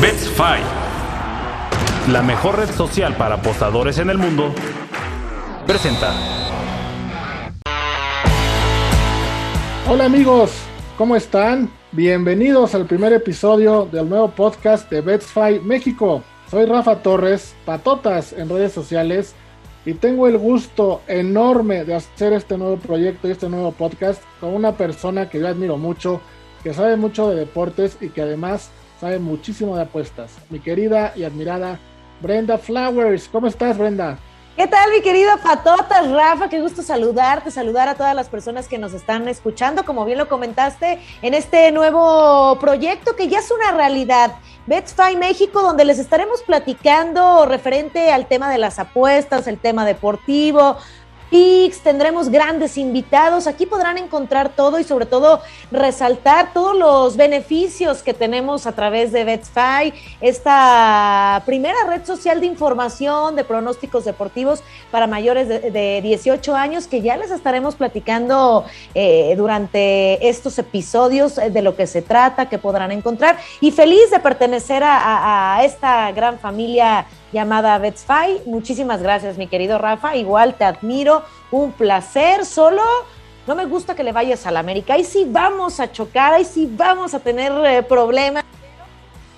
BetFi, la mejor red social para apostadores en el mundo, presenta. Hola amigos, ¿cómo están? Bienvenidos al primer episodio del nuevo podcast de BetFi México. Soy Rafa Torres, patotas en redes sociales, y tengo el gusto enorme de hacer este nuevo proyecto y este nuevo podcast con una persona que yo admiro mucho, que sabe mucho de deportes y que además sabe muchísimo de apuestas. Mi querida y admirada Brenda Flowers. ¿Cómo estás, Brenda? ¿Qué tal, mi querido Patotas, Rafa? Qué gusto saludarte, saludar a todas las personas que nos están escuchando, como bien lo comentaste, en este nuevo proyecto que ya es una realidad. BetFi México, donde les estaremos platicando referente al tema de las apuestas, el tema deportivo, picks, tendremos grandes invitados. Aquí podrán encontrar todo y sobre todo resaltar todos los beneficios que tenemos a través de BetFi, esta primera red social de información de pronósticos deportivos para mayores de, 18 años que ya les estaremos platicando eh, durante estos episodios de lo que se trata, que podrán encontrar. Y feliz de pertenecer a esta gran familia llamada BetSpy. Muchísimas gracias, mi querido Rafa. Igual te admiro, un placer. Solo no me gusta que le vayas a la América. Ahí sí vamos a chocar, ahí sí vamos a tener eh, problemas.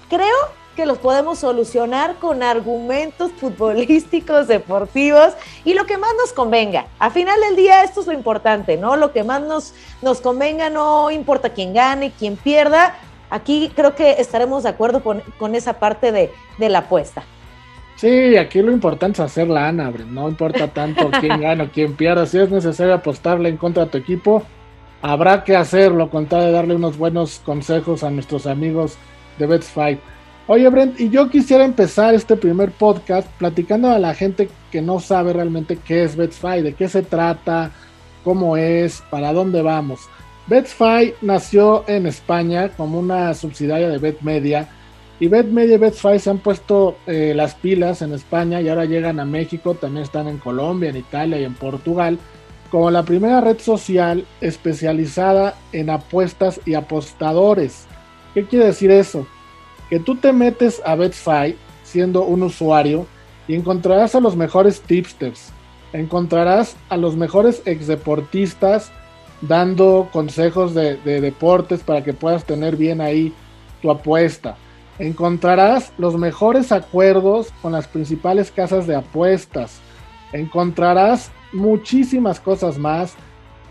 Creo que los podemos solucionar con argumentos futbolísticos, deportivos y lo que más nos convenga. A final del día esto es lo importante, ¿no? Lo que más nos, nos convenga, no importa quién gane, quién pierda. Aquí creo que estaremos de acuerdo con, esa parte de, de la apuesta. Sí, aquí lo importante es hacer la no importa tanto quién gana o quién pierda, si es necesario apostarle en contra de tu equipo, habrá que hacerlo con tal de darle unos buenos consejos a nuestros amigos de Bets Oye, Brent, y yo quisiera empezar este primer podcast platicando a la gente que no sabe realmente qué es Bets de qué se trata, cómo es, para dónde vamos. BetFi nació en España como una subsidiaria de BetMedia y BetMedia y BetFi se han puesto eh, las pilas en España y ahora llegan a México, también están en Colombia, en Italia y en Portugal, como la primera red social especializada en apuestas y apostadores. ¿Qué quiere decir eso? Que tú te metes a BetFi siendo un usuario y encontrarás a los mejores tipsters, encontrarás a los mejores exdeportistas dando consejos de deportes para que puedas tener bien ahí tu apuesta Encontrarás los mejores acuerdos con las principales casas de apuestas. Encontrarás muchísimas cosas más,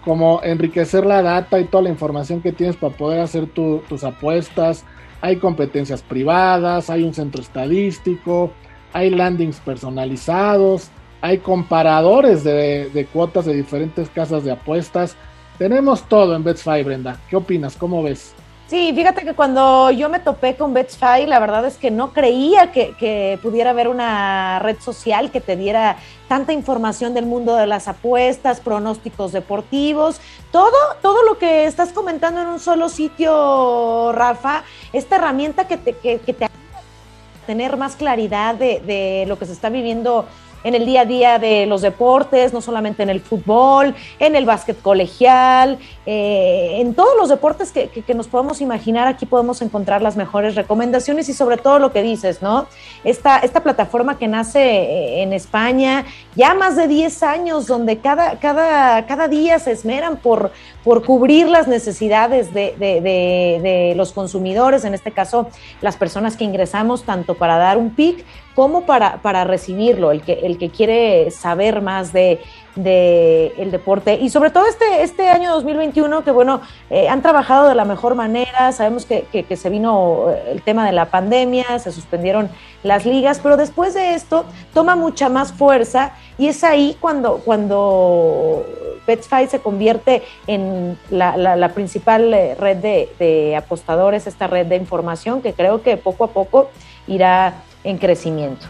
como enriquecer la data y toda la información que tienes para poder hacer tus apuestas. Hay competencias privadas, hay un centro estadístico, hay landings personalizados, hay comparadores de, cuotas de diferentes casas de apuestas. Tenemos todo en BetSfi, Brenda. ¿Qué opinas? ¿Cómo ves? Sí, fíjate que cuando yo me topé con BetSpy, la verdad es que no creía que, pudiera haber una red social que te diera tanta información del mundo de las apuestas, pronósticos deportivos, todo, todo lo que estás comentando en un solo sitio, Rafa, esta herramienta que te, que, te ayuda a tener más claridad de, de lo que se está viviendo en el día a día de los deportes, no solamente en el fútbol, en el básquet colegial, eh, en todos los deportes que, nos podemos imaginar, aquí podemos encontrar las mejores recomendaciones y sobre todo lo que dices, ¿no? Esta, esta plataforma que nace eh, en España ya más de 10 años, donde cada, cada, cada día se esmeran por, por cubrir las necesidades de, de los consumidores, en este caso las personas que ingresamos, tanto para dar un pic como para, para recibirlo, el que, el que quiere saber más de, el deporte. Y sobre todo este, este año 2021, que bueno, eh, han trabajado de la mejor manera, sabemos que, que, se vino eh, el tema de la pandemia, se suspendieron las ligas, pero después de esto toma mucha más fuerza y es ahí cuando, cuando BetFi se convierte en la, la, principal eh, red de, de apostadores, esta red de información que creo que poco a poco irá en crecimiento.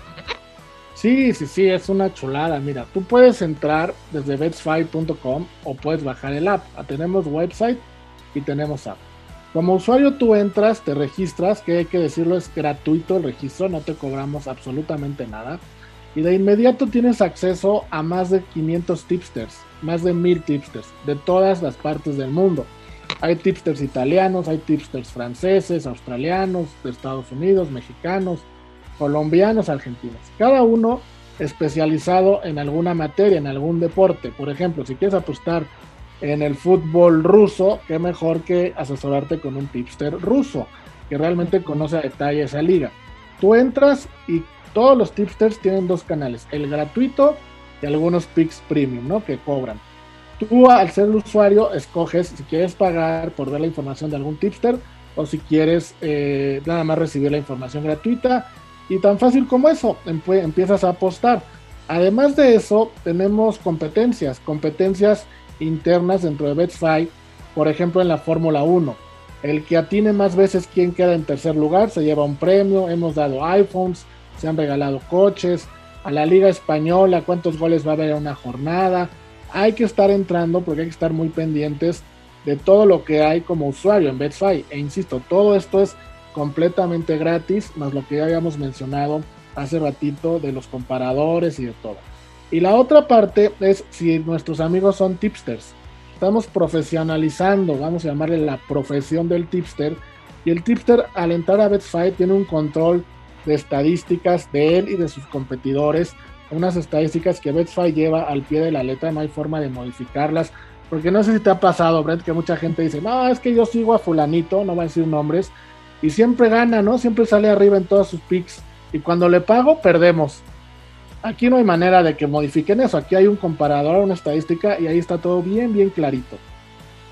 Sí, sí, sí, es una chulada. Mira, tú puedes entrar desde betsfy.com o puedes bajar el app. Ah, tenemos website y tenemos app. Como usuario tú entras, te registras, que hay que decirlo, es gratuito el registro, no te cobramos absolutamente nada. Y de inmediato tienes acceso a más de 500 tipsters, más de 1000 tipsters, de todas las partes del mundo. Hay tipsters italianos, hay tipsters franceses, australianos, de Estados Unidos, mexicanos, colombianos, argentinos. Cada uno especializado en alguna materia, en algún deporte. Por ejemplo, si quieres apostar en el fútbol ruso, qué mejor que asesorarte con un tipster ruso, que realmente conoce a detalle esa liga. Tú entras y todos los tipsters tienen dos canales, el gratuito y algunos picks premium, ¿no? Que cobran. Tú al ser el usuario escoges si quieres pagar por ver la información de algún tipster o si quieres eh, nada más recibir la información gratuita y tan fácil como eso, empiezas a apostar. Además de eso, tenemos competencias, competencias internas dentro de BetFi, por ejemplo en la Fórmula 1. El que atine más veces quién queda en tercer lugar se lleva un premio, hemos dado iPhones, se han regalado coches, a la Liga Española, cuántos goles va a haber en una jornada. Hay que estar entrando porque hay que estar muy pendientes de todo lo que hay como usuario en BetFi. E insisto, todo esto es completamente gratis, más lo que ya habíamos mencionado hace ratito de los comparadores y de todo. Y la otra parte es si nuestros amigos son tipsters. Estamos profesionalizando, vamos a llamarle la profesión del tipster. Y el tipster al entrar a BetFi tiene un control de estadísticas de él y de sus competidores, unas estadísticas que Betfair lleva al pie de la letra, no hay forma de modificarlas, porque no sé si te ha pasado, Brent, que mucha gente dice, no, es que yo sigo a fulanito, no voy a decir nombres, y siempre gana, ¿no? Siempre sale arriba en todos sus picks, y cuando le pago, perdemos. Aquí no hay manera de que modifiquen eso, aquí hay un comparador, una estadística, y ahí está todo bien, bien clarito.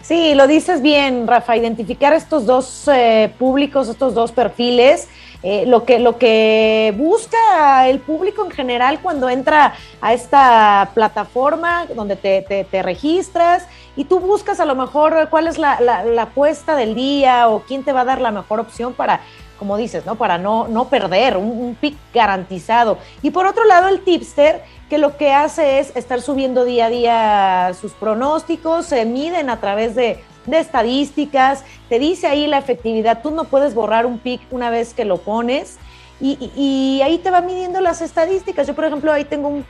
Sí, lo dices bien, Rafa, identificar estos dos eh, públicos, estos dos perfiles, eh, lo, que, lo que busca el público en general cuando entra a esta plataforma donde te, te, registras y tú buscas a lo mejor cuál es la, la, apuesta del día o quién te va a dar la mejor opción para, como dices, ¿no? Para no, no perder, un, un pick garantizado. Y por otro lado, el tipster, que lo que hace es estar subiendo día a día sus pronósticos, se miden a través de de estadísticas, te dice ahí la efectividad, tú no puedes borrar un pick una vez que lo pones. Y, ahí te va midiendo las estadísticas. Yo, por ejemplo, ahí tengo un,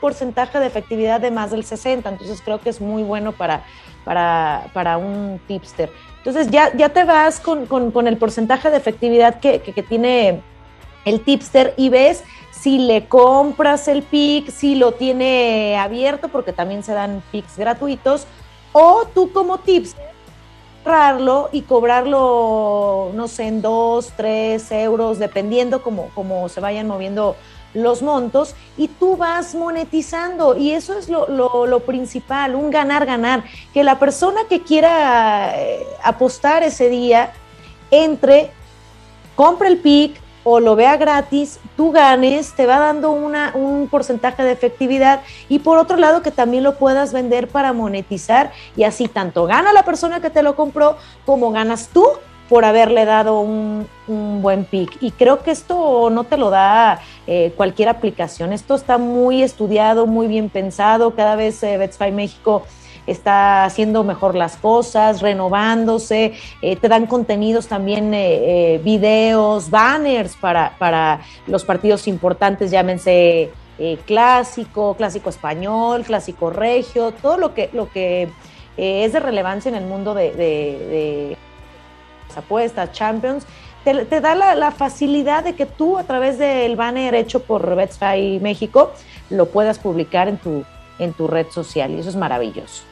porcentaje de efectividad de más del 60, entonces creo que es muy bueno para, para, para un tipster. Entonces ya, ya te vas con, con, el porcentaje de efectividad que, que, que, tiene el tipster y ves si le compras el pick, si lo tiene abierto, porque también se dan picks gratuitos, o tú como tipster y cobrarlo, no sé, en dos, tres euros, dependiendo cómo, cómo se vayan moviendo los montos y tú vas monetizando. Y eso es lo, lo, principal, un ganar-ganar, que la persona que quiera eh, apostar ese día entre, compre el pick, o lo vea gratis, tú ganes, te va dando una, un porcentaje de efectividad y por otro lado que también lo puedas vender para monetizar y así tanto gana la persona que te lo compró como ganas tú por haberle dado un, buen pick. Y creo que esto no te lo da eh, cualquier aplicación, esto está muy estudiado, muy bien pensado, cada vez eh, México está haciendo mejor las cosas, renovándose, eh, te dan contenidos también, eh, eh, videos, banners para, para los partidos importantes, llámense clásico, clásico español, clásico regio, todo lo que, lo que es de relevancia en el mundo de, las apuestas, Champions. Te, da la, facilidad de que tú a través del banner hecho por Betfair México lo puedas publicar en tu, en tu red social y eso es maravilloso.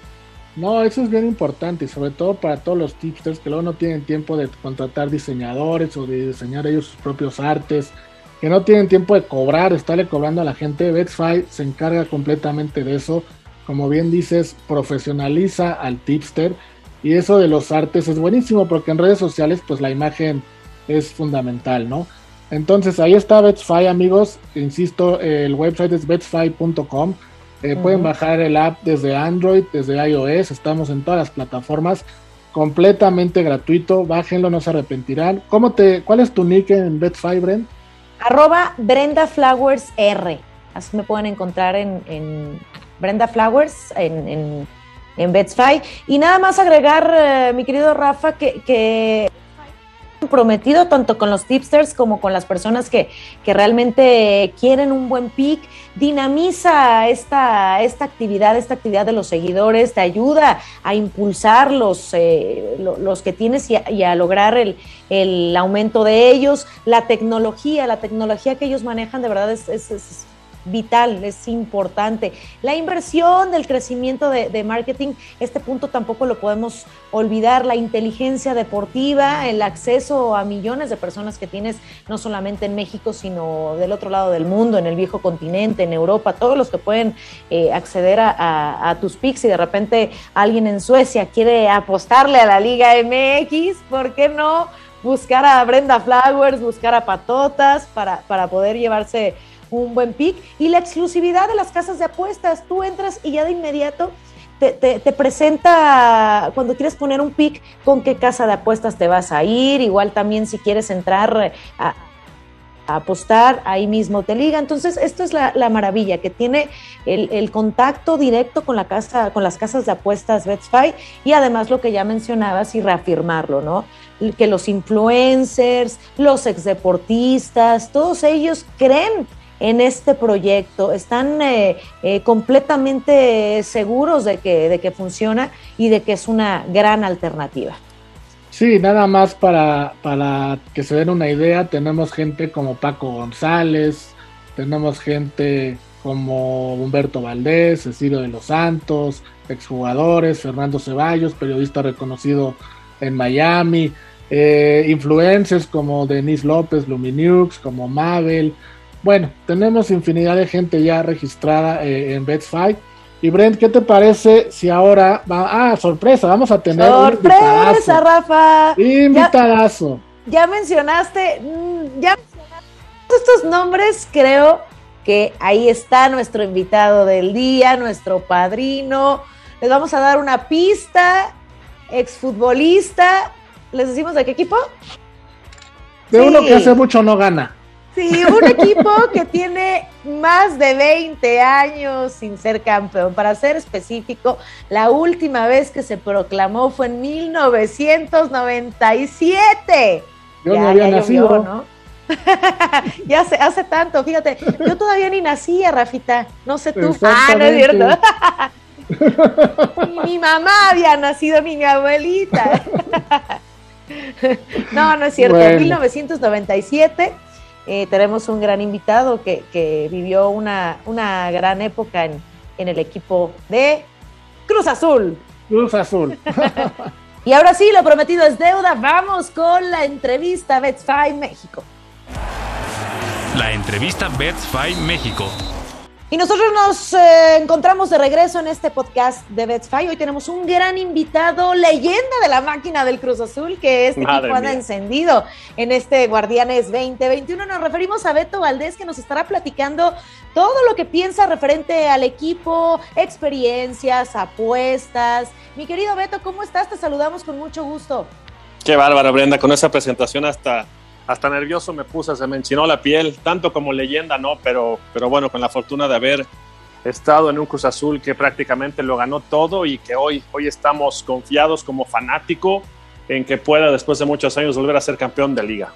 No, eso es bien importante sobre todo para todos los tipsters que luego no tienen tiempo de contratar diseñadores o de diseñar ellos sus propios artes, que no tienen tiempo de cobrar, estarle cobrando a la gente. Betfy se encarga completamente de eso. Como bien dices, profesionaliza al tipster y eso de los artes es buenísimo porque en redes sociales pues la imagen es fundamental, ¿no? Entonces ahí está Betfy amigos, insisto, el website es betfy.com eh, pueden bajar el app desde Android, desde iOS, estamos en todas las plataformas, completamente gratuito, bájenlo, no se arrepentirán. ¿Cómo te, ¿Cuál es tu nick en BetFi, Brent? Arroba Brenda Flowers R, así me pueden encontrar en, Brenda Flowers, en, en, en Y nada más agregar, eh, mi querido Rafa, que, que prometido tanto con los tipsters como con las personas que, que realmente quieren un buen pick. Dinamiza esta, esta actividad, esta actividad de los seguidores, te ayuda a impulsar los, eh, los que tienes y a, lograr el, el, aumento de ellos. La tecnología, la tecnología que ellos manejan de verdad es, es vital, es importante. La inversión del crecimiento de, marketing, este punto tampoco lo podemos olvidar, la inteligencia deportiva, el acceso a millones de personas que tienes no solamente en México, sino del otro lado del mundo, en el viejo continente, en Europa, todos los que pueden eh, acceder a, tus picks y de repente alguien en Suecia quiere apostarle a la Liga MX, ¿por qué no? Buscar a Brenda Flowers, buscar a Patotas para, para poder llevarse un buen pick. Y la exclusividad de las casas de apuestas, tú entras y ya de inmediato te, te, presenta cuando quieres poner un pick con qué casa de apuestas te vas a ir, igual también si quieres entrar a, apostar, ahí mismo te liga. Entonces, esto es la, maravilla, que tiene el, contacto directo con la casa, con las casas de apuestas BetSpy y además lo que ya mencionabas y reafirmarlo, ¿no? Que los influencers, los exdeportistas, todos ellos creen en este proyecto, están eh, eh, completamente seguros de que, de que funciona y de que es una gran alternativa. Sí, nada más para, para que se den una idea, tenemos gente como Paco González, tenemos gente como Humberto Valdés, Cecilio de los Santos, exjugadores, Fernando Ceballos, periodista reconocido en Miami, eh, influencers como Denise López, Luminux, como Mabel, bueno, tenemos infinidad de gente ya registrada eh, en Betfight. Y Brent, ¿qué te parece si ahora va, ah, sorpresa, vamos a tener sorpresa, Rafa. Invitadazo. Ya, mencionaste, mm, ya mencionaste estos nombres, creo que ahí está nuestro invitado del día, nuestro padrino. Les vamos a dar una pista, exfutbolista. ¿Les decimos de qué equipo? De uno que hace mucho no gana. Sí, un equipo que tiene más de 20 años sin ser campeón. Para ser específico, la última vez que se proclamó fue en 1997. Yo no había nacido. ¿no? ya hace, hace tanto, fíjate. Yo todavía ni nacía, Rafita. No sé tú. Ah, no es cierto. mi, mamá había nacido, ni mi abuelita. no, no es cierto. En 1997 eh, tenemos un gran invitado que, vivió una, una, gran época en, el equipo de Cruz Azul. Cruz Azul. y ahora sí, lo prometido es deuda. Vamos con la entrevista Bets México. La entrevista Bets México. Y nosotros nos eh, encontramos de regreso en este podcast de Betsfy. Hoy tenemos un gran invitado, leyenda de la máquina del Cruz Azul, que este equipo anda encendido en este Guardianes 2021. Nos referimos a Beto Valdés, que nos estará platicando todo lo que piensa referente al equipo, experiencias, apuestas. Mi querido Beto, ¿cómo estás? Te saludamos con mucho gusto. Qué bárbaro, Brenda, con esa presentación hasta hasta nervioso me puse, se me enchinó la piel, tanto como leyenda, no, pero, pero bueno, con la fortuna de haber estado en un Cruz Azul que prácticamente lo ganó todo y que hoy, hoy estamos confiados como fanático en que pueda después de muchos años volver a ser campeón de liga.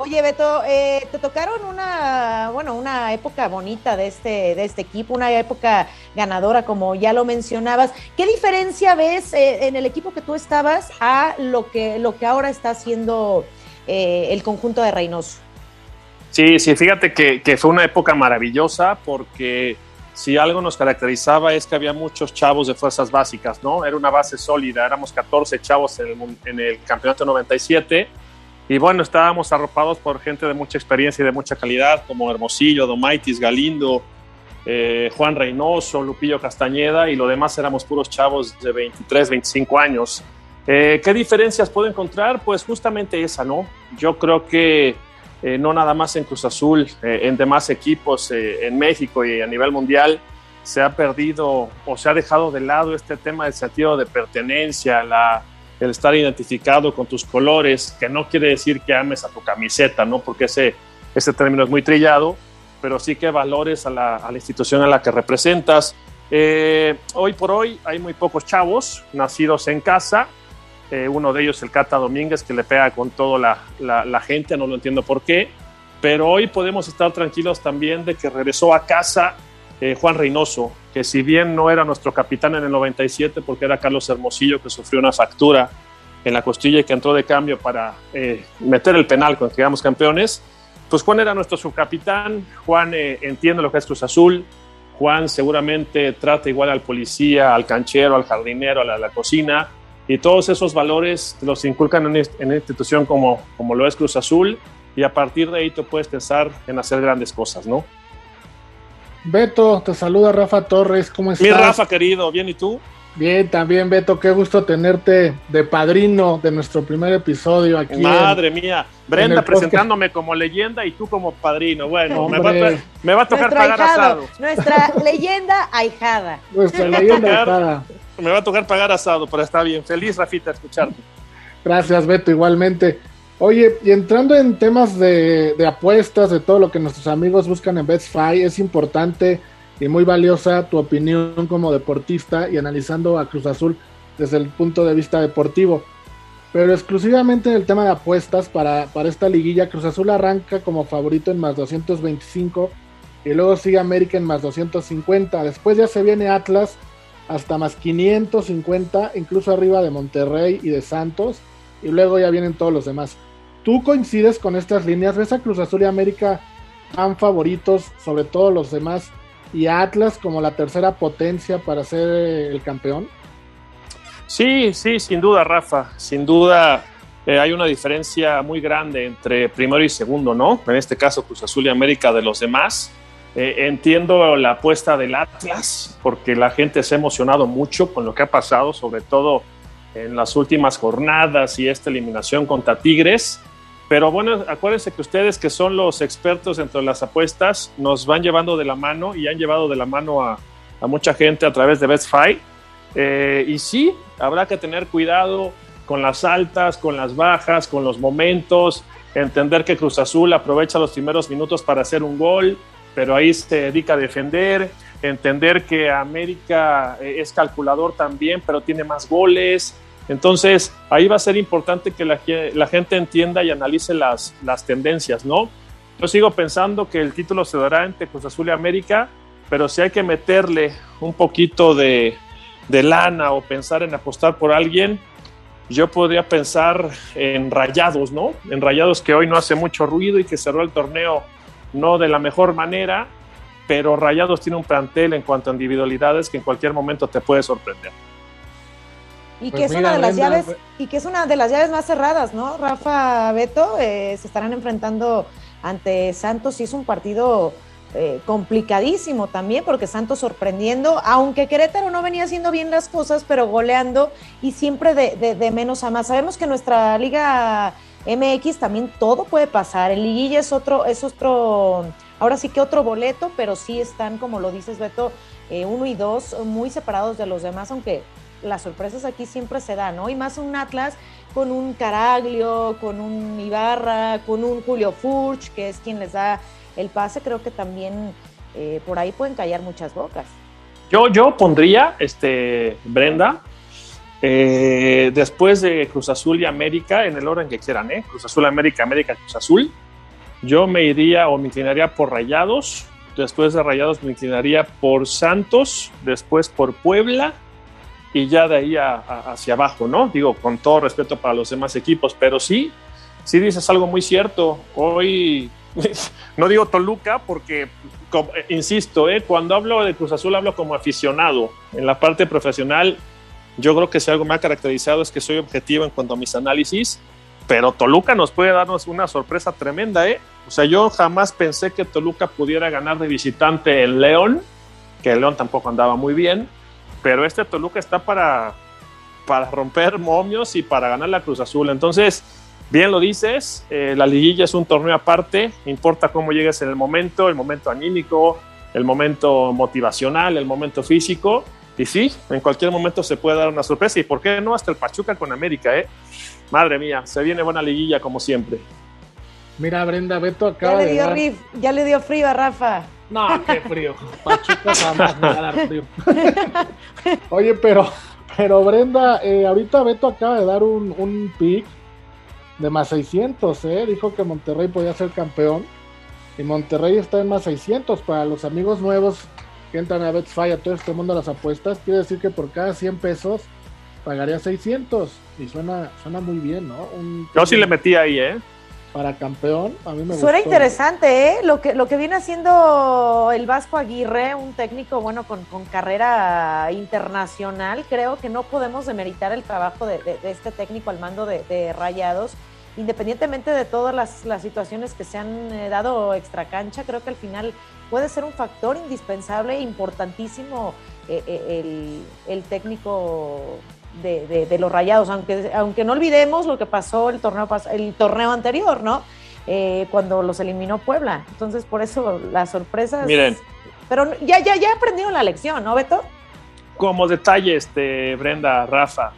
Oye, Beto, eh, te tocaron una, bueno, una época bonita de este, de este equipo, una época ganadora, como ya lo mencionabas. ¿Qué diferencia ves eh, en el equipo que tú estabas a lo que, lo que ahora está haciendo eh, el conjunto de Reynoso. Sí, sí, fíjate que, fue una época maravillosa porque si algo nos caracterizaba es que había muchos chavos de fuerzas básicas, ¿no? Era una base sólida, éramos 14 chavos en el, en el campeonato 97 y bueno, estábamos arropados por gente de mucha experiencia y de mucha calidad como Hermosillo, Domaitis, Galindo, eh, Juan Reynoso, Lupillo Castañeda y lo demás éramos puros chavos de 23, 25 años. Eh, ¿Qué diferencias puedo encontrar? Pues justamente esa, ¿no? Yo creo que eh, no nada más en Cruz Azul, eh, en demás equipos en México y a nivel mundial se ha perdido o se ha dejado de lado este tema del sentido de pertenencia, la, el estar identificado con tus colores, que no quiere decir que ames a tu camiseta, ¿no? Porque ese, ese término es muy trillado, pero sí que valores a la, a la institución a la que representas. hoy por hoy hay muy pocos chavos nacidos en casa eh, uno de ellos el Cata Domínguez, que le pega con toda la, la, gente, no lo entiendo por qué, pero hoy podemos estar tranquilos también de que regresó a casa eh, Juan Reynoso, que si bien no era nuestro capitán en el 97, porque era Carlos Hermosillo que sufrió una factura en la costilla y que entró de cambio para eh, meter el penal cuando quedamos campeones, pues Juan era nuestro subcapitán, Juan entiende lo que es Cruz Azul, Juan seguramente trata igual al policía, al canchero, al jardinero, a la cocina, y todos esos valores los inculcan en, una institución como, como lo es Cruz Azul y a partir de ahí tú puedes pensar en hacer grandes cosas, ¿no? Beto, te saluda Rafa Torres, ¿cómo estás? Mi Rafa querido, ¿bien y tú? Bien, también Beto, qué gusto tenerte de padrino de nuestro primer episodio aquí. Madre mía, Brenda presentándome como leyenda y tú como padrino. Bueno, me va, a tocar pagar asado. Nuestra leyenda ahijada. Nuestra leyenda ahijada. Me va a tocar pagar asado, pero está bien. Feliz, Rafita, escucharte. Gracias, Beto, igualmente. Oye, y entrando en temas de, apuestas, de todo lo que nuestros amigos buscan en BestFi, es importante y muy valiosa tu opinión como deportista y analizando a Cruz Azul desde el punto de vista deportivo. Pero exclusivamente en el tema de apuestas para, para esta liguilla, Cruz Azul arranca como favorito en más 225 y luego sigue América en más 250. Después ya se viene Atlas hasta más 550, incluso arriba de Monterrey y de Santos, y luego ya vienen todos los demás. ¿Tú coincides con estas líneas? ¿Ves a Cruz Azul y América tan favoritos sobre todos los demás y Atlas como la tercera potencia para ser el campeón? Sí, sí, sin duda, Rafa. Sin duda eh, hay una diferencia muy grande entre primero y segundo, ¿no? En este caso, Cruz Azul y América de los demás. Eh, entiendo la apuesta del Atlas porque la gente se ha emocionado mucho con lo que ha pasado, sobre todo en las últimas jornadas y esta eliminación contra Tigres. Pero bueno, acuérdense que ustedes que son los expertos entre las apuestas nos van llevando de la mano y han llevado de la mano a, mucha gente a través de Best Fight. Eh, y sí, habrá que tener cuidado con las altas, con las bajas, con los momentos, entender que Cruz Azul aprovecha los primeros minutos para hacer un gol, pero ahí se dedica a defender, entender que América eh, es calculador también, pero tiene más goles. Entonces, ahí va a ser importante que la, gente entienda y analice las, tendencias, ¿no? Yo sigo pensando que el título se dará entre Cruz Azul y América, pero si hay que meterle un poquito de lana o pensar en apostar por alguien, yo podría pensar en Rayados, ¿no? En Rayados que hoy no hace mucho ruido y que cerró el torneo no de la mejor manera, pero Rayados tiene un plantel en cuanto a individualidades que en cualquier momento te puede sorprender. Y pues que es una de las llaves, y que es una de las llaves más cerradas, ¿no? Rafa Beto eh, se estarán enfrentando ante Santos y es un partido eh, complicadísimo también, porque Santos sorprendiendo, aunque Querétaro no venía haciendo bien las cosas, pero goleando y siempre de, de menos a más. Sabemos que nuestra liga MX también todo puede pasar. El liguilla es otro, es otro, ahora sí que otro boleto, pero sí están, como lo dices Beto, eh, uno y dos muy separados de los demás, aunque las sorpresas aquí siempre se dan, ¿no? Y más un Atlas con un Caraglio, con un Ibarra, con un Julio Furch, que es quien les da el pase, creo que también eh, por ahí pueden callar muchas bocas. Yo, yo pondría, este, Brenda, eh, después de Cruz Azul y América, en el orden que quieran, ¿eh? Cruz Azul, América, América, Cruz Azul. Yo me iría o me inclinaría por Rayados. Después de Rayados me inclinaría por Santos. Después por Puebla. Y ya de ahí hacia abajo, ¿no? Digo, con todo respeto para los demás equipos. Pero sí, sí dices algo muy cierto. Hoy, no digo Toluca porque, insisto, ¿eh? cuando hablo de Cruz Azul hablo como aficionado. En la parte profesional yo creo que si algo me ha caracterizado es que soy objetivo en cuanto a mis análisis, pero Toluca nos puede darnos una sorpresa tremenda, ¿eh? O sea, yo jamás pensé que Toluca pudiera ganar de visitante en León, que el León tampoco andaba muy bien, pero este Toluca está para, para romper momios y para ganar la Cruz Azul. Entonces, bien lo dices, eh, la liguilla es un torneo aparte, importa cómo llegues en el momento, el momento anímico, el momento motivacional, el momento físico y sí, en cualquier momento se puede dar una sorpresa. ¿Y por qué no hasta el Pachuca con América, eh? Madre mía, se viene buena liguilla como siempre. Mira, Brenda, Beto acaba ya le dio de ya le dio frío a Rafa. No, qué frío. Pachuca jamás me va a dar frío. Oye, pero Pero Brenda, eh, ahorita Beto acaba de dar un, un pick de más 600, ¿eh? Dijo que Monterrey podía ser campeón. Y Monterrey está en más 600 para los amigos nuevos que entran a Betfair, a todo este mundo de las apuestas. Quiere decir que por cada 100 pesos pagaría 600. Y suena, suena muy bien, ¿no? Un, Yo sí le metí ahí, ¿eh? Para campeón, a mí me Suena interesante, ¿eh? Lo que, lo que viene haciendo el Vasco Aguirre, un técnico, bueno, con, con carrera internacional, creo que no podemos demeritar el trabajo de, de, este técnico al mando de, de Rayados independientemente de todas las, las, situaciones que se han eh, dado extra cancha, creo que al final puede ser un factor indispensable e importantísimo eh, eh, el, el, técnico de, de, los rayados, aunque, aunque no olvidemos lo que pasó el torneo, el torneo anterior, ¿no? cuando los eliminó Puebla. Entonces, por eso las sorpresas. Miren. Pero ya, ya, ya aprendieron la lección, ¿no, Beto? Como detalle, este, Brenda, Rafa,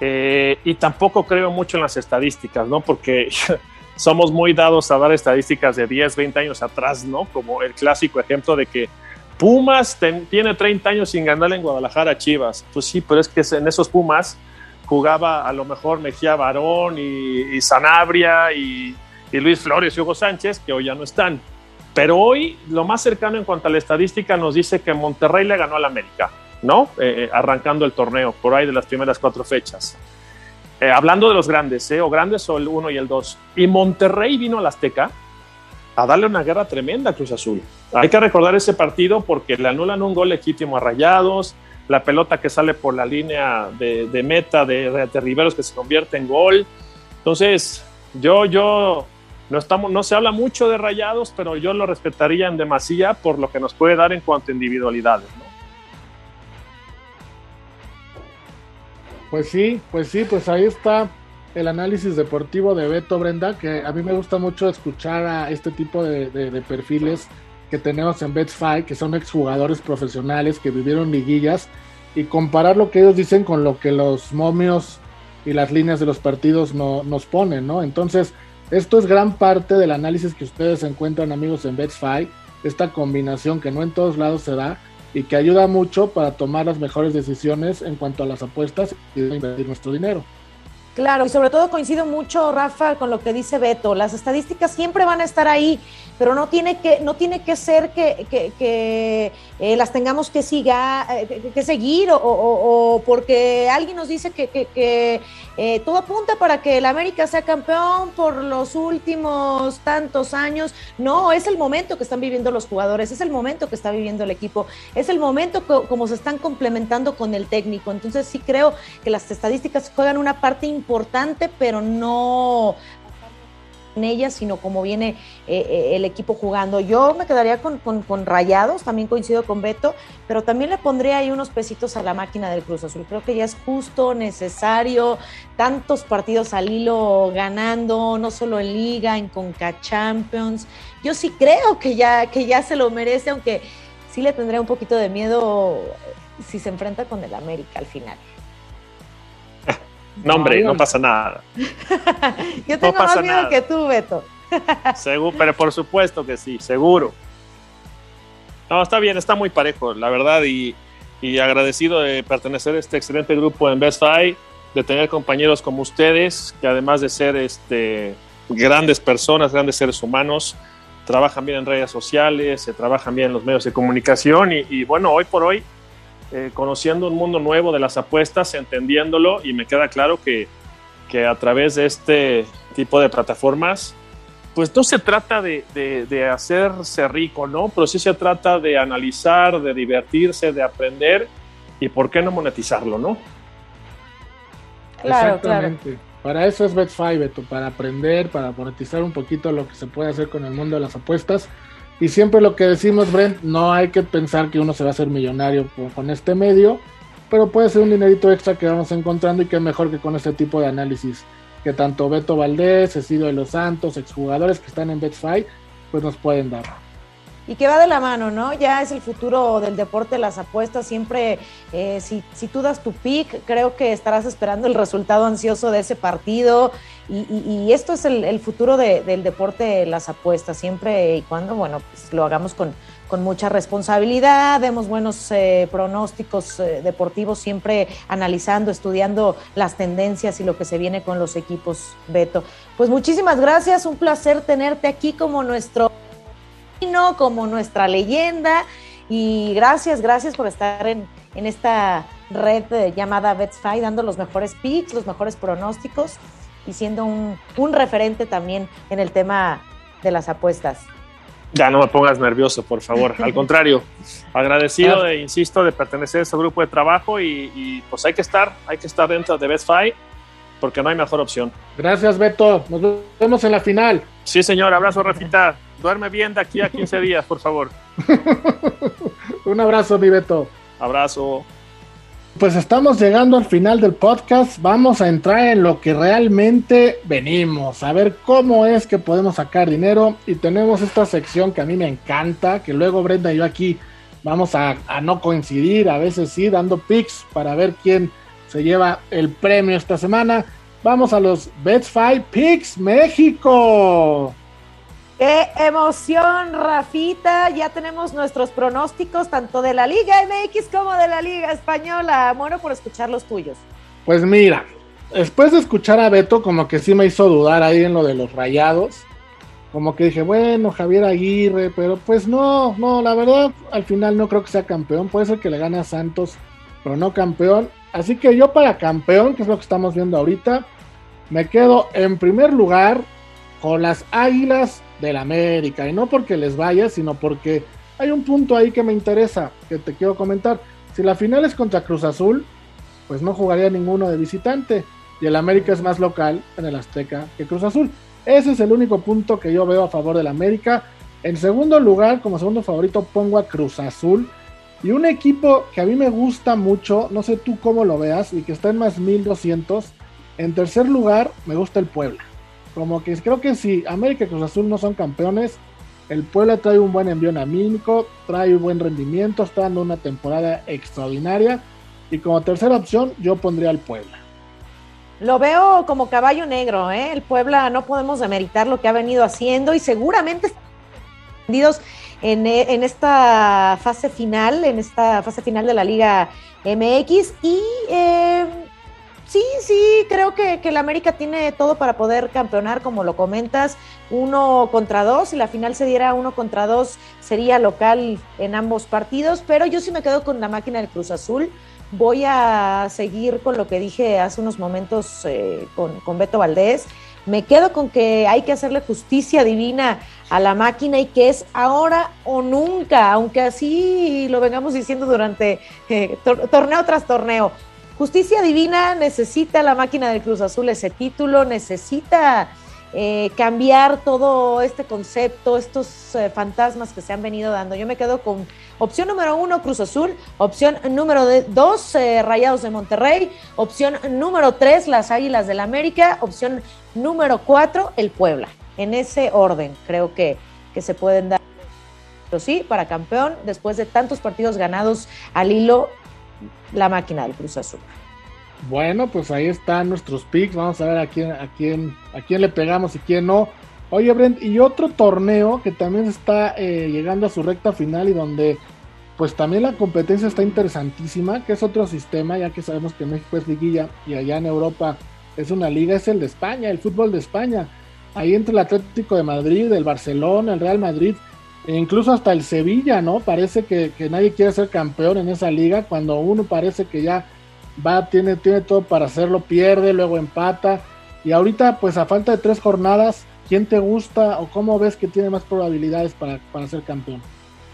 eh, y tampoco creo mucho en las estadísticas, ¿no? Porque somos muy dados a dar estadísticas de 10, 20 años atrás, ¿no? Como el clásico ejemplo de que Pumas tiene 30 años sin ganar en Guadalajara Chivas. Pues sí, pero es que en esos Pumas jugaba a lo mejor Mejía Barón y, Sanabria y, y, Luis Flores y Hugo Sánchez, que hoy ya no están. Pero hoy lo más cercano en cuanto a la estadística nos dice que Monterrey le ganó al América. ¿no? Eh, eh, arrancando el torneo, por ahí de las primeras cuatro fechas. Eh, hablando de los grandes, o grandes o el 1 y el 2. Y Monterrey vino al Azteca a darle una guerra tremenda a Cruz Azul. Hay que recordar ese partido porque le anulan un gol legítimo a Rayados, la pelota que sale por la línea de, meta de, de, Riveros que se convierte en gol. Entonces, yo, yo, no, estamos, no se habla mucho de Rayados, pero yo lo respetaría en demasía por lo que nos puede dar en cuanto a individualidades. ¿no? Pues sí, pues sí, pues ahí está el análisis deportivo de Beto Brenda, que a mí me gusta mucho escuchar a este tipo de, perfiles que tenemos en Betfair, que son exjugadores profesionales que vivieron liguillas, y comparar lo que ellos dicen con lo que los momios y las líneas de los partidos no, nos ponen, ¿no? Entonces, esto es gran parte del análisis que ustedes encuentran, amigos, en Betfair, esta combinación que no en todos lados se da, y que ayuda mucho para tomar las mejores decisiones en cuanto a las apuestas y invertir nuestro dinero. Claro, y sobre todo coincido mucho, Rafa, con lo que dice Beto. Las estadísticas siempre van a estar ahí, pero no tiene que, no tiene que ser que, que, eh, las tengamos que, siga, eh, que seguir o, porque alguien nos dice que, eh, todo apunta para que el América sea campeón por los últimos tantos años. No, es el momento que están viviendo los jugadores, es el momento que está viviendo el equipo, es el momento como se están complementando con el técnico. Entonces sí creo que las estadísticas juegan una parte importante, pero no en ellas, sino como viene eh, eh, el equipo jugando. Yo me quedaría con, con, Rayados, también coincido con Beto, pero también le pondría ahí unos pesitos a la máquina del Cruz Azul. Creo que ya es justo, necesario, tantos partidos al hilo ganando, no solo en Liga, en Conca Champions. Yo sí creo que ya, que ya se lo merece, aunque sí le tendría un poquito de miedo si se enfrenta con el América al final. No, hombre, no pasa nada. Yo tengo más miedo que tú, Beto. seguro, pero por supuesto que sí, seguro. No, está bien, está muy parejo, la verdad, y, agradecido de pertenecer a este excelente grupo en Best Buy, de tener compañeros como ustedes, que además de ser este, grandes personas, grandes seres humanos, trabajan bien en redes sociales, se trabajan bien en los medios de comunicación, y bueno, hoy por hoy eh, conociendo un mundo nuevo de las apuestas, entendiéndolo y me queda claro que, que a través de este tipo de plataformas, pues no se trata de, de, hacerse rico, ¿no? Pero sí se trata de analizar, de divertirse, de aprender y por qué no monetizarlo, ¿no? Claro, Exactamente. Para eso es Bet5, Beto, para aprender, para monetizar un poquito lo que se puede hacer con el mundo de las apuestas y siempre lo que decimos, Brent, no hay que pensar que uno se va a hacer millonario con este medio, pero puede ser un dinerito extra que vamos encontrando y que mejor que con este tipo de análisis que tanto Beto Valdés, Cecido de los Santos, exjugadores que están en Betfair, pues nos pueden dar. y que va de la mano, ¿no? Ya es el futuro del deporte, las apuestas, siempre, eh, si, si, tú das tu pick, creo que estarás esperando el resultado ansioso de ese partido y, esto es el, futuro del deporte, las apuestas, siempre y cuando, bueno, pues lo hagamos con, con mucha responsabilidad, demos buenos eh, pronósticos eh, deportivos, siempre analizando, estudiando las tendencias y lo que se viene con los equipos, Beto. Pues muchísimas gracias, un placer tenerte aquí como nuestro como nuestra leyenda. Y gracias, gracias por estar en, esta red eh, llamada BetsFi, dando los mejores picks, los mejores pronósticos y siendo un, referente también en el tema de las apuestas. Ya no me pongas nervioso, por favor. Al contrario, agradecido, e insisto, de pertenecer a este grupo de trabajo y, y, pues hay que estar, hay que estar dentro de BetFi porque no hay mejor opción. Gracias, Beto. Nos vemos en la final. Sí, señor. Abrazo, Rafita. Duerme bien de aquí a 15 días, por favor. Un abrazo, mi Beto. Abrazo. Pues estamos llegando al final del podcast. Vamos a entrar en lo que realmente venimos, a ver cómo es que podemos sacar dinero. Y tenemos esta sección que a mí me encanta, que luego Brenda y yo aquí vamos a, no coincidir, a veces sí, dando picks para ver quién se lleva el premio esta semana. Vamos a los Bets 5 Picks México. ¡Qué emoción, Rafita! Ya tenemos nuestros pronósticos tanto de la Liga MX como de la Liga Española. Bueno, por escuchar los tuyos. Pues mira, después de escuchar a Beto, como que sí me hizo dudar ahí en lo de los rayados. Como que dije, bueno, Javier Aguirre, pero pues no, no, la verdad, al final no creo que sea campeón. Puede ser que le gane a Santos, pero no campeón. Así que yo para campeón, que es lo que estamos viendo ahorita, me quedo en primer lugar con las Águilas del América. Y no porque les vaya, sino porque hay un punto ahí que me interesa, que te quiero comentar. Si la final es contra Cruz Azul, pues no jugaría ninguno de visitante. Y el América es más local en el Azteca que Cruz Azul. Ese es el único punto que yo veo a favor del América. En segundo lugar, como segundo favorito, pongo a Cruz Azul. Y un equipo que a mí me gusta mucho, no sé tú cómo lo veas, y que está en más 1200. En tercer lugar, me gusta el Puebla. Como que creo que si América y Cruz Azul no son campeones, el Puebla trae un buen envío anímico, trae un buen rendimiento, está dando una temporada extraordinaria. Y como tercera opción, yo pondría al Puebla. Lo veo como caballo negro, ¿eh? El Puebla no podemos demeritar lo que ha venido haciendo y seguramente en, en esta fase final, en esta fase final de la Liga MX. Y eh, Sí, sí, creo que, que el América tiene todo para poder campeonar, como lo comentas, uno contra dos, si la final se diera uno contra dos, sería local en ambos partidos, pero yo sí me quedo con la máquina del Cruz Azul. Voy a seguir con lo que dije hace unos momentos eh, con, con Beto Valdés. Me quedo con que hay que hacerle justicia divina a la máquina y que es ahora o nunca, aunque así lo vengamos diciendo durante eh, torneo tras torneo. Justicia Divina necesita la máquina del Cruz Azul ese título, necesita eh, cambiar todo este concepto, estos eh, fantasmas que se han venido dando. Yo me quedo con opción número uno, Cruz Azul, opción número dos, eh, Rayados de Monterrey, opción número tres, las Águilas del América, opción número cuatro, el Puebla. En ese orden creo que, que se pueden dar. Pero sí, para campeón, después de tantos partidos ganados al hilo, la máquina del Cruz Azul. Bueno, pues ahí están nuestros picks. Vamos a ver a quién, a quién, a quién le pegamos y quién no. Oye, Brent, y otro torneo que también está eh, llegando a su recta final y donde pues también la competencia está interesantísima, que es otro sistema, ya que sabemos que México es liguilla y allá en Europa es una liga, es el de España, el fútbol de España. Ahí entre el Atlético de Madrid, el Barcelona, el Real Madrid, e incluso hasta el Sevilla, ¿no? Parece que, nadie quiere ser campeón en esa liga, cuando uno parece que ya va, tiene, tiene todo para hacerlo, pierde, luego empata. Y ahorita, pues a falta de tres jornadas, ¿quién te gusta o cómo ves que tiene más probabilidades para, para ser campeón?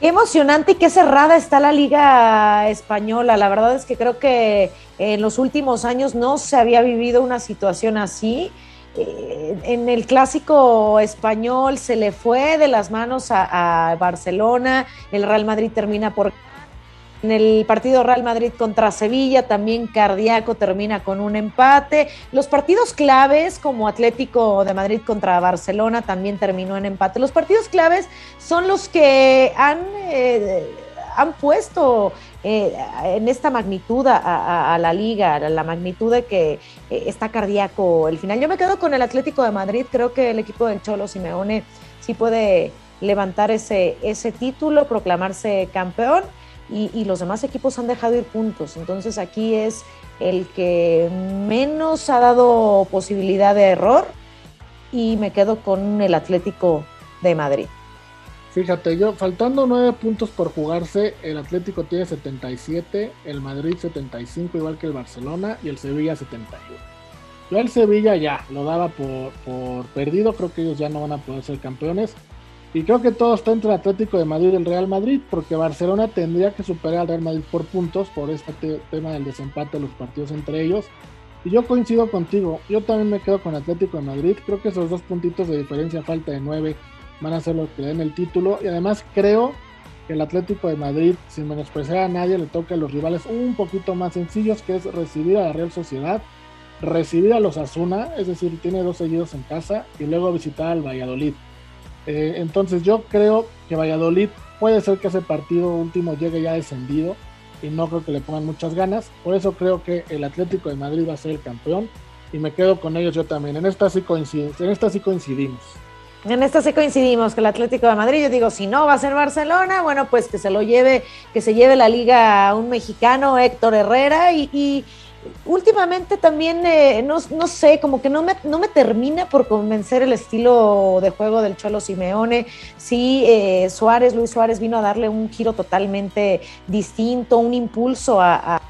Qué emocionante y qué cerrada está la liga española. La verdad es que creo que en los últimos años no se había vivido una situación así. Eh, en el clásico español se le fue de las manos a, Barcelona, el Real Madrid termina por En el partido Real Madrid contra Sevilla, también cardíaco termina con un empate. Los partidos claves, como Atlético de Madrid contra Barcelona, también terminó en empate. Los partidos claves son los que han, eh, han puesto eh, en esta magnitud a, la liga, la magnitud de que eh, está cardíaco el final. Yo me quedo con el Atlético de Madrid, creo que el equipo del Cholo Simeone sí puede levantar ese, ese título, proclamarse campeón y, los demás equipos han dejado ir puntos. Entonces aquí es el que menos ha dado posibilidad de error y me quedo con el Atlético de Madrid. Fíjate, yo faltando nueve puntos por jugarse, el Atlético tiene 77, el Madrid 75, igual que el Barcelona, y el Sevilla 71. Yo el Sevilla ya lo daba por, por perdido, creo que ellos ya no van a poder ser campeones. Y creo que todo está entre el Atlético de Madrid y el Real Madrid, porque Barcelona tendría que superar al Real Madrid por puntos por este tema del desempate de los partidos entre ellos. Y yo coincido contigo, yo también me quedo con Atlético de Madrid, creo que esos dos puntitos de diferencia, falta de nueve van a ser los que den el título. Y además creo que el Atlético de Madrid, sin menospreciar a nadie, le toca a los rivales un poquito más sencillos, que es recibir a la Real Sociedad, recibir a los Asuna, es decir, tiene dos seguidos en casa, y luego visitar al Valladolid. Eh, entonces yo creo que Valladolid puede ser que ese partido último llegue ya descendido y no creo que le pongan muchas ganas. Por eso creo que el Atlético de Madrid va a ser el campeón y me quedo con ellos yo también. En esta sí, en esta sí coincidimos. En esta sí coincidimos que el Atlético de Madrid, yo digo, si no va a ser Barcelona, bueno, pues que se lo lleve, que se lleve la liga a un mexicano, Héctor Herrera, y, últimamente también, eh, no, sé, como que no me, no me termina por convencer el estilo de juego del Cholo Simeone. Sí, eh, Suárez, Luis Suárez vino a darle un giro totalmente distinto, un impulso a, a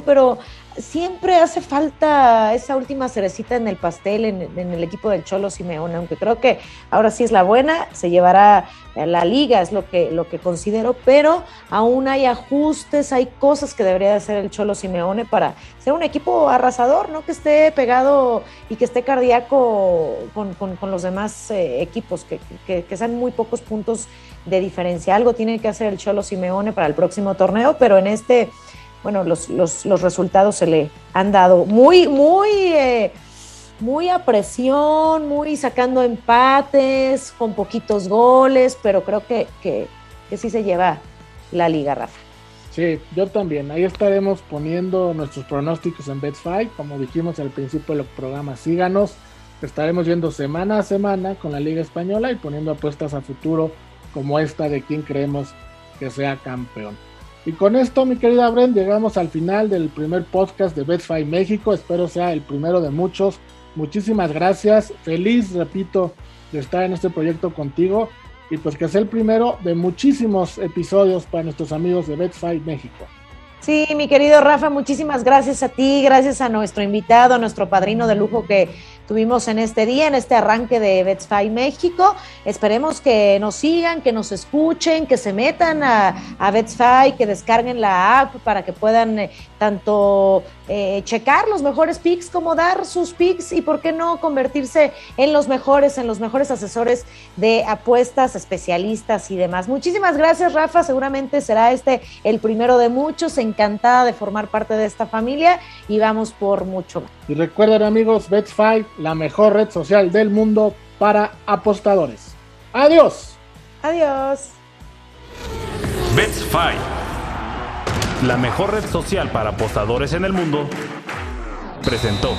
pero siempre hace falta esa última cerecita en el pastel en, el equipo del Cholo Simeone, aunque creo que ahora sí es la buena, se llevará la liga, es lo que, lo que considero, pero aún hay ajustes, hay cosas que debería hacer el Cholo Simeone para ser un equipo arrasador, no que esté pegado y que esté cardíaco con, los demás eh, equipos, que, que, que sean muy pocos puntos de diferencia. Algo tiene que hacer el Cholo Simeone para el próximo torneo, pero en este bueno, los, los, los resultados se le han dado muy, muy, eh, muy a presión, muy sacando empates, con poquitos goles, pero creo que, que, sí se lleva la liga, Rafa. Sí, yo también. Ahí estaremos poniendo nuestros pronósticos en Bet5, como dijimos al principio del programa. Síganos, estaremos viendo semana a semana con la Liga Española y poniendo apuestas a futuro como esta de quien creemos que sea campeón. Y con esto, mi querida Bren, llegamos al final del primer podcast de Betfy México. Espero sea el primero de muchos. Muchísimas gracias. Feliz, repito, de estar en este proyecto contigo. Y pues que sea el primero de muchísimos episodios para nuestros amigos de Betfy México. Sí, mi querido Rafa, muchísimas gracias a ti, gracias a nuestro invitado, a nuestro padrino de lujo que tuvimos en este día, en este arranque de Betsfy México. Esperemos que nos sigan, que nos escuchen, que se metan a, a que descarguen la app para que puedan eh, tanto eh, checar los mejores picks como dar sus picks y por qué no convertirse en los mejores, en los mejores asesores de apuestas, especialistas y demás. Muchísimas gracias, Rafa. Seguramente será este el primero de muchos. Encantada de formar parte de esta familia y vamos por mucho más. Y recuerden amigos, Bet5, la mejor red social del mundo para apostadores. Adiós. Adiós. Bet5, la mejor red social para apostadores en el mundo, presentó.